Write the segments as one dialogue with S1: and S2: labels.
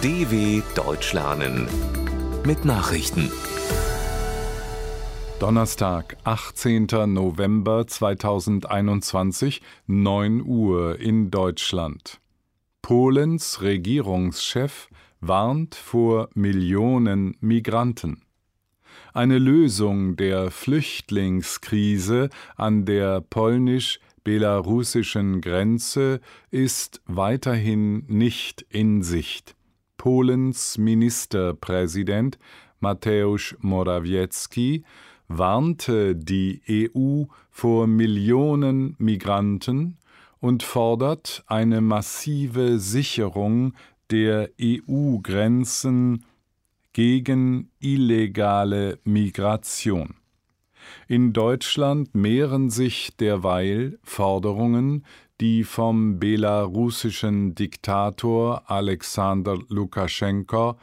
S1: DW Deutsch lernen mit Nachrichten.
S2: Donnerstag, 18. November 2021, 9 Uhr in Deutschland. Polens Regierungschef warnt vor Millionen Migranten. Eine Lösung der Flüchtlingskrise an der polnisch-belarussischen Grenze ist weiterhin nicht in Sicht. Polens Ministerpräsident Mateusz Morawiecki warnte die EU vor Millionen Migranten und fordert eine massive Sicherung der EU-Grenzen gegen illegale Migration. In Deutschland mehren sich derweil Forderungen, die vom belarussischen Diktator Alexander Lukaschenko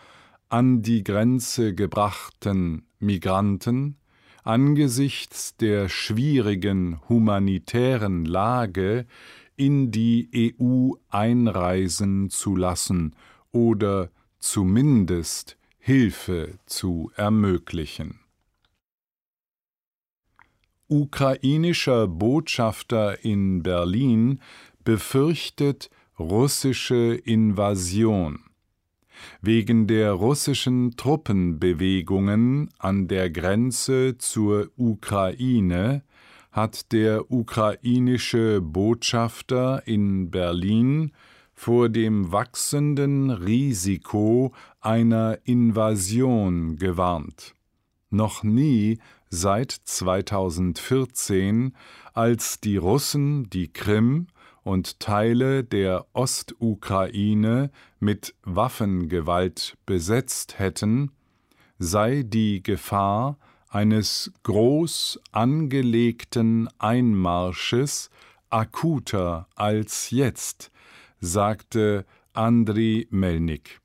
S2: an die Grenze gebrachten Migranten angesichts der schwierigen humanitären Lage in die EU einreisen zu lassen oder zumindest Hilfe zu ermöglichen. Ukrainischer Botschafter in Berlin befürchtet russische Invasion. Wegen der russischen Truppenbewegungen an der Grenze zur Ukraine hat der ukrainische Botschafter in Berlin vor dem wachsenden Risiko einer Invasion gewarnt. Noch nie seit 2014, als die Russen die Krim und Teile der Ostukraine mit Waffengewalt besetzt hätten, sei die Gefahr eines groß angelegten Einmarsches akuter als jetzt, sagte Andriy Melnik.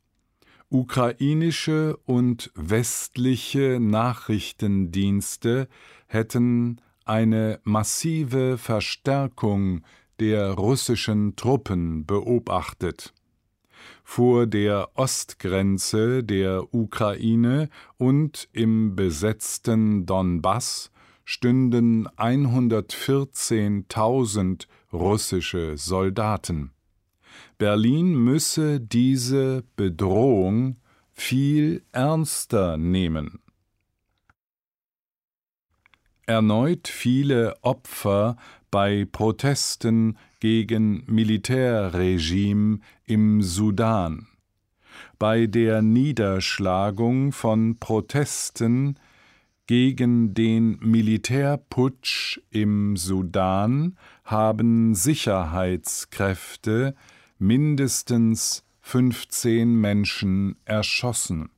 S2: Ukrainische und westliche Nachrichtendienste hätten eine massive Verstärkung der russischen Truppen beobachtet. Vor der Ostgrenze der Ukraine und im besetzten Donbass stünden 114.000 russische Soldaten. Berlin müsse diese Bedrohung viel ernster nehmen. Erneut viele Opfer bei Protesten gegen Militärregime im Sudan. Bei der Niederschlagung von Protesten gegen den Militärputsch im Sudan haben Sicherheitskräfte mindestens 15 Menschen erschossen.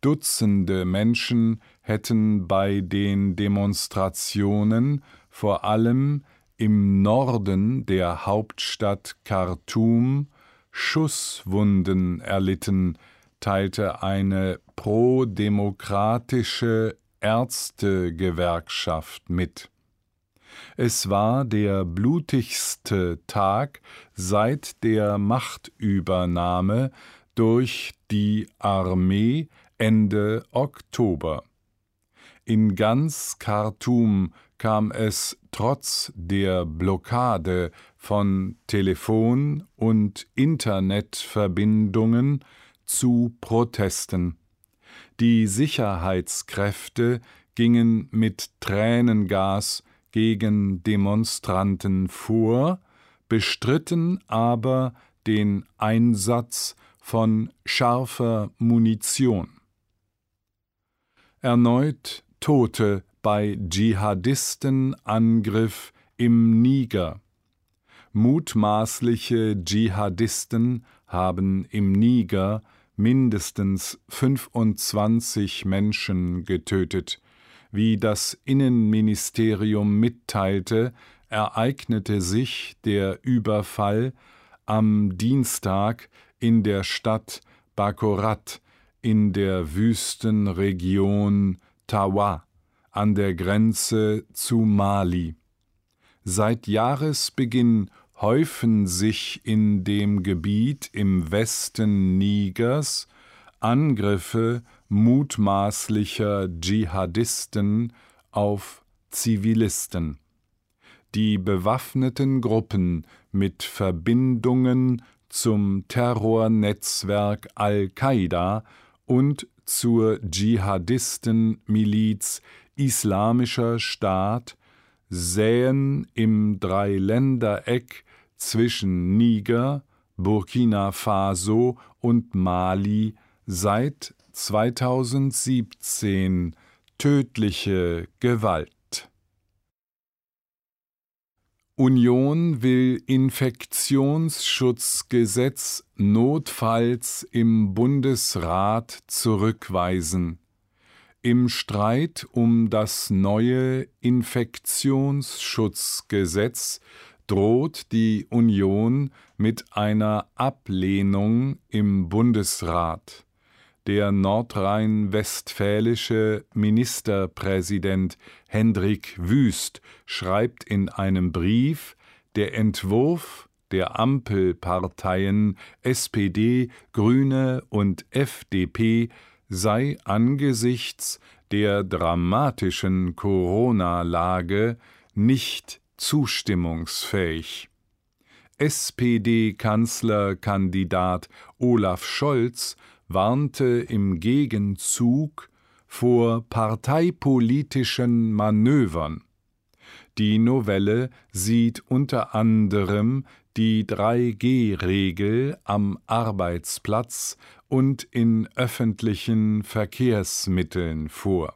S2: Dutzende Menschen hätten bei den Demonstrationen vor allem im Norden der Hauptstadt Khartoum Schusswunden erlitten, teilte eine prodemokratische Ärztegewerkschaft mit. Es war der blutigste Tag seit der Machtübernahme durch die Armee Ende Oktober. In ganz Khartoum kam es trotz der Blockade von Telefon- und Internetverbindungen zu Protesten. Die Sicherheitskräfte gingen mit Tränengas gegen Demonstranten vor, bestritten aber den Einsatz von scharfer Munition. Erneut Tote bei Dschihadistenangriff im Niger. Mutmaßliche Dschihadisten haben im Niger mindestens 25 Menschen getötet. Wie das Innenministerium mitteilte, ereignete sich der Überfall am Dienstag in der Stadt Bakorat in der Wüstenregion Tawa an der Grenze zu Mali. Seit Jahresbeginn häufen sich in dem Gebiet im Westen Nigers Angriffe mutmaßlicher Dschihadisten auf Zivilisten. Die bewaffneten Gruppen mit Verbindungen zum Terrornetzwerk Al-Qaida und zur Dschihadistenmiliz Islamischer Staat säen im Dreiländereck zwischen Niger, Burkina Faso und Mali seit 2017 tödliche Gewalt. Union will Infektionsschutzgesetz notfalls im Bundesrat zurückweisen. Im Streit um das neue Infektionsschutzgesetz droht die Union mit einer Ablehnung im Bundesrat. Der nordrhein-westfälische Ministerpräsident Hendrik Wüst schreibt in einem Brief, der Entwurf der Ampelparteien SPD, Grüne und FDP sei angesichts der dramatischen Corona-Lage nicht zustimmungsfähig. SPD-Kanzlerkandidat Olaf Scholz warnte im Gegenzug vor parteipolitischen Manövern. Die Novelle sieht unter anderem die 3G-Regel am Arbeitsplatz und in öffentlichen Verkehrsmitteln vor.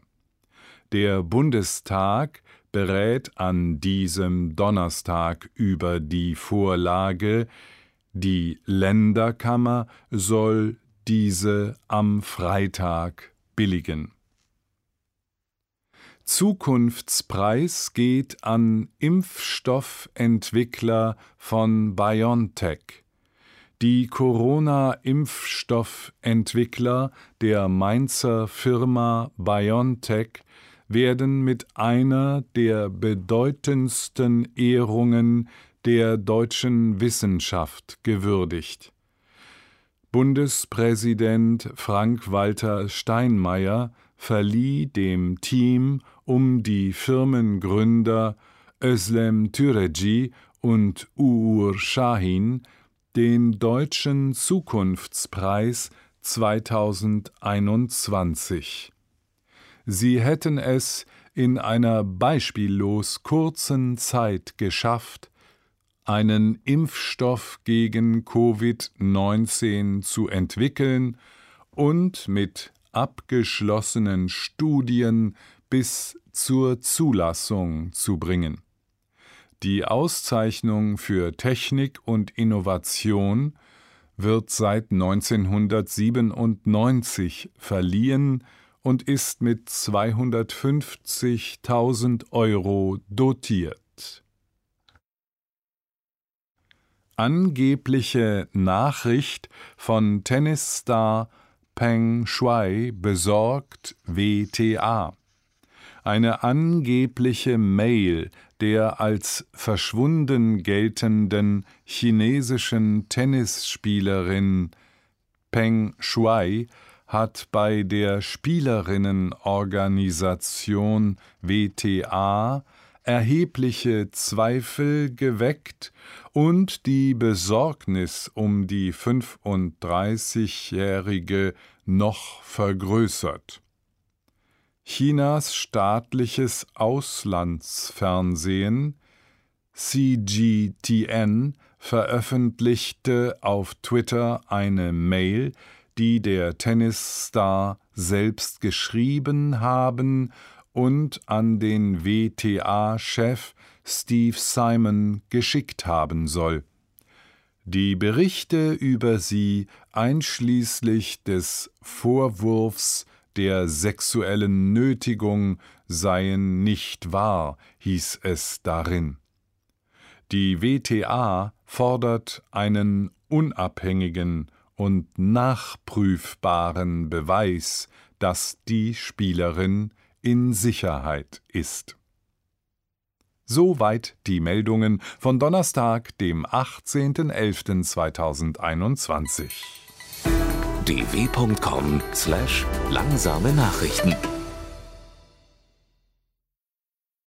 S2: Der Bundestag berät an diesem Donnerstag über die Vorlage, die Länderkammer soll diese am Freitag billigen. Zukunftspreis geht an Impfstoffentwickler von BioNTech. Die Corona-Impfstoffentwickler der Mainzer Firma BioNTech werden mit einer der bedeutendsten Ehrungen der deutschen Wissenschaft gewürdigt. Bundespräsident Frank-Walter Steinmeier verlieh dem Team um die Firmengründer Özlem Türeci und Uğur Şahin den Deutschen Zukunftspreis 2021. Sie hätten es in einer beispiellos kurzen Zeit geschafft, einen Impfstoff gegen Covid-19 zu entwickeln und mit abgeschlossenen Studien bis zur Zulassung zu bringen. Die Auszeichnung für Technik und Innovation wird seit 1997 verliehen und ist mit 250.000 Euro dotiert. Angebliche Nachricht von Tennisstar Peng Shuai besorgt WTA. Eine angebliche Mail der als verschwunden geltenden chinesischen Tennisspielerin Peng Shuai hat bei der Spielerinnenorganisation WTA erhebliche Zweifel geweckt und die Besorgnis um die 35-Jährige noch vergrößert. Chinas staatliches Auslandsfernsehen CGTN veröffentlichte auf Twitter eine Mail, die der Tennisstar selbst geschrieben haben und an den WTA-Chef Steve Simon geschickt haben soll. Die Berichte über sie einschließlich des Vorwurfs der sexuellen Nötigung seien nicht wahr, hieß es darin. Die WTA fordert einen unabhängigen und nachprüfbaren Beweis, dass die Spielerin in Sicherheit ist. Soweit die Meldungen von Donnerstag, dem 18.11.2021.
S1: dw.com/langsame Nachrichten